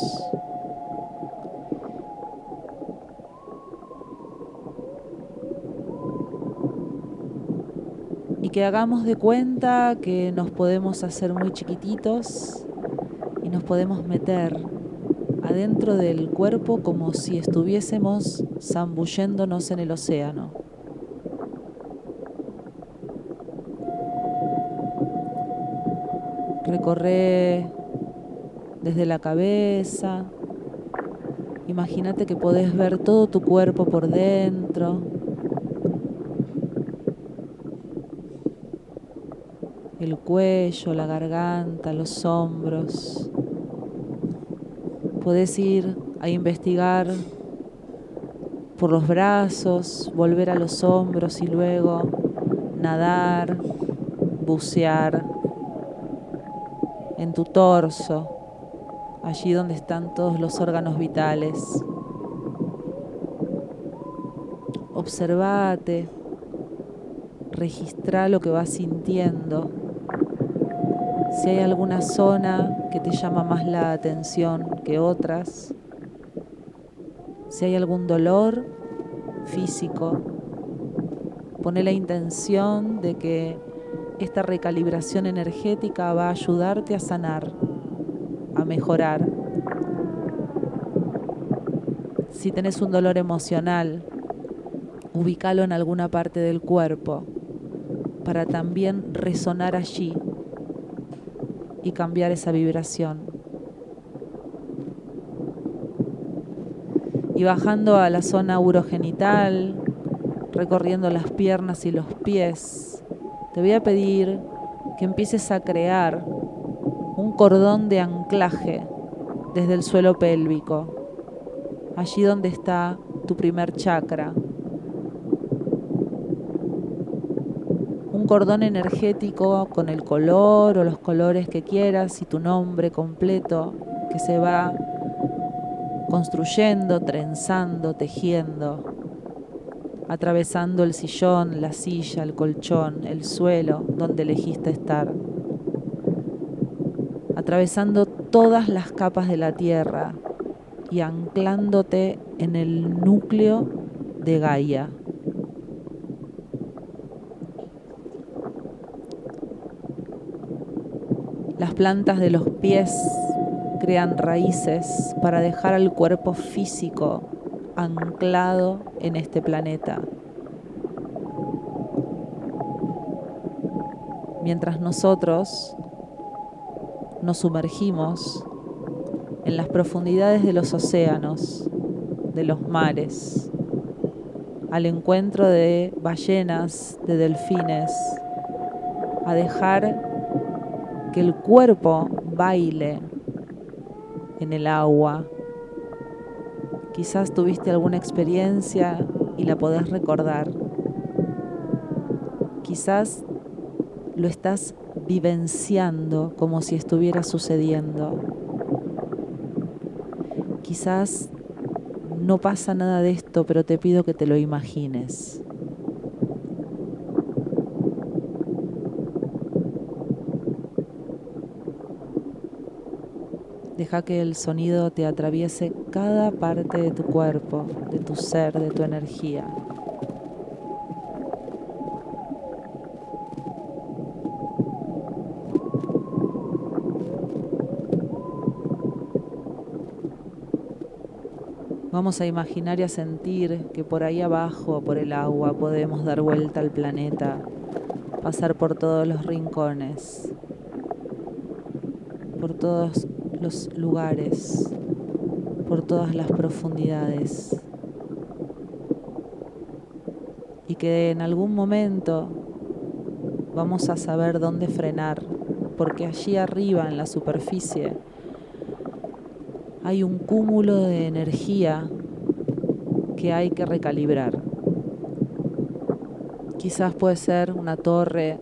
Que hagamos de cuenta que nos podemos hacer muy chiquititos y nos podemos meter adentro del cuerpo como si estuviésemos zambulléndonos en el océano. Recorre desde la cabeza. Imagínate que podés ver todo tu cuerpo por dentro. El cuello, la garganta, los hombros. Podés ir a investigar por los brazos, volver a los hombros y luego nadar, bucear en tu torso, allí donde están todos los órganos vitales. Observate, registra lo que vas sintiendo. Si hay alguna zona que te llama más la atención que otras, si hay algún dolor físico, pone la intención de que esta recalibración energética va a ayudarte a sanar, a mejorar. Si tenés un dolor emocional, ubícalo en alguna parte del cuerpo para también resonar allí y cambiar esa vibración. Y bajando a la zona urogenital, recorriendo las piernas y los pies, te voy a pedir que empieces a crear un cordón de anclaje desde el suelo pélvico, allí donde está tu primer chakra. Un cordón energético con el color o los colores que quieras y tu nombre completo que se va construyendo, trenzando, tejiendo atravesando el sillón, la silla, el colchón, el suelo donde elegiste estar, atravesando todas las capas de la tierra y anclándote en el núcleo de Gaia. Las plantas de los pies crean raíces para dejar al cuerpo físico anclado en este planeta. Mientras nosotros nos sumergimos en las profundidades de los océanos, de los mares, al encuentro de ballenas, de delfines, a dejar que el cuerpo baile en el agua. Quizás tuviste alguna experiencia y la podés recordar. Quizás lo estás vivenciando como si estuviera sucediendo. Quizás no pasa nada de esto, pero te pido que te lo imagines. Deja que el sonido te atraviese cada parte de tu cuerpo, de tu ser, de tu energía. Vamos a imaginar y a sentir que por ahí abajo, por el agua, podemos dar vuelta al planeta, pasar por todos los rincones, por todos los lugares, por todas las profundidades. Y que en algún momento vamos a saber dónde frenar, porque allí arriba en la superficie hay un cúmulo de energía que hay que recalibrar. Quizás puede ser una torre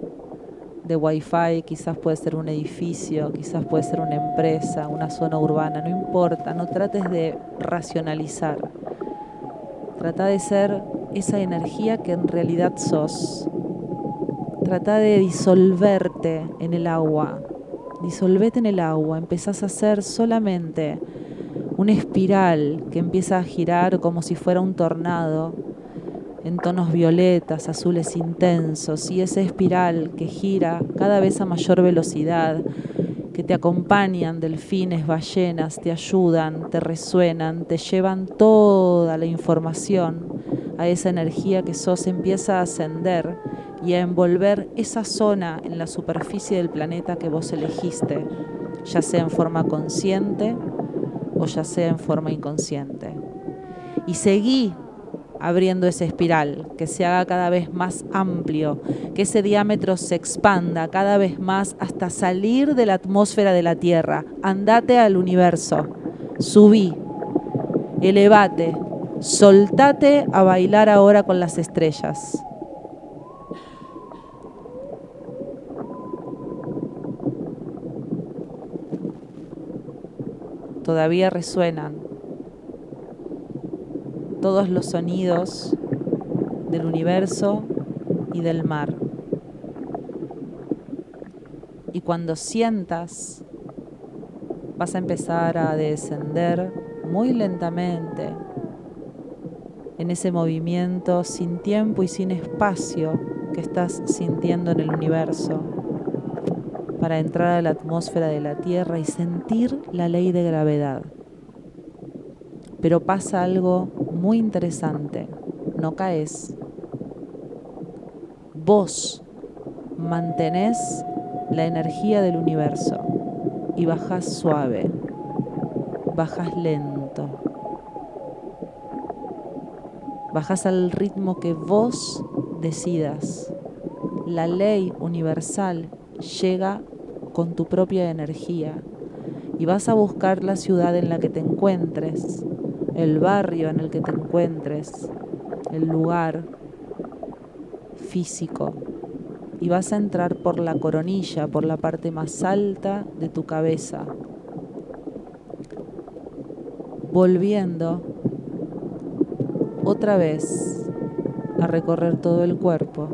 de wifi, quizás puede ser un edificio, quizás puede ser una una zona urbana, no importa, no trates de racionalizar. Trata de ser esa energía que en realidad sos. Trata de disolverte en el agua. Disolvete en el agua, empezás a ser solamente una espiral que empieza a girar como si fuera un tornado en tonos violetas, azules intensos, y esa espiral que gira cada vez a mayor velocidad, que te acompañan delfines, ballenas, te ayudan, te resuenan, te llevan toda la información a esa energía que sos, empieza a ascender y a envolver esa zona en la superficie del planeta que vos elegiste, ya sea en forma consciente o ya sea en forma inconsciente. Y seguí abriendo esa espiral, que se haga cada vez más amplio, que ese diámetro se expanda cada vez más hasta salir de la atmósfera de la Tierra. Andate al universo, subí, elevate, soltate a bailar ahora con las estrellas. todavía resuenan todos los sonidos del universo y del mar. Y cuando sientas, vas a empezar a descender muy lentamente en ese movimiento sin tiempo y sin espacio que estás sintiendo en el universo para entrar a la atmósfera de la Tierra y sentir la ley de gravedad. Pero pasa algo muy interesante, no caes. Vos mantenés la energía del universo y bajás suave, bajás lento, bajás al ritmo que vos decidas. La ley universal llega con tu propia energía y vas a buscar la ciudad en la que te encuentres, el barrio en el que te encuentres, el lugar físico y vas a entrar por la coronilla, por la parte más alta de tu cabeza, volviendo otra vez a recorrer todo el cuerpo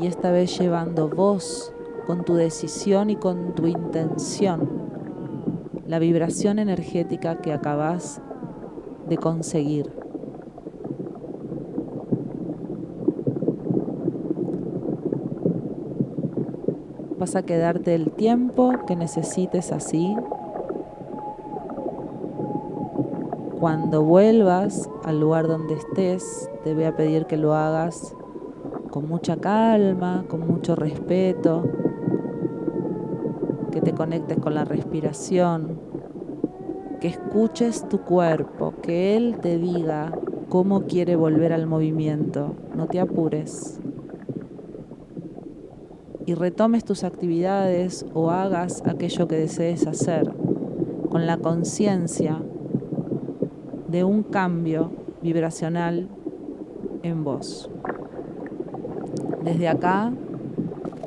y esta vez llevando voz con tu decisión y con tu intención, la vibración energética que acabas de conseguir. Vas a quedarte el tiempo que necesites así. Cuando vuelvas al lugar donde estés, te voy a pedir que lo hagas con mucha calma, con mucho respeto, que te conectes con la respiración, que escuches tu cuerpo, que Él te diga cómo quiere volver al movimiento. No te apures. Y retomes tus actividades o hagas aquello que desees hacer con la conciencia de un cambio vibracional en vos. Desde acá,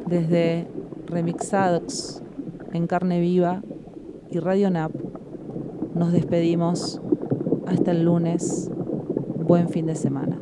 desde Remixados en carne viva y Radio NAP, nos despedimos hasta el lunes. Buen fin de semana.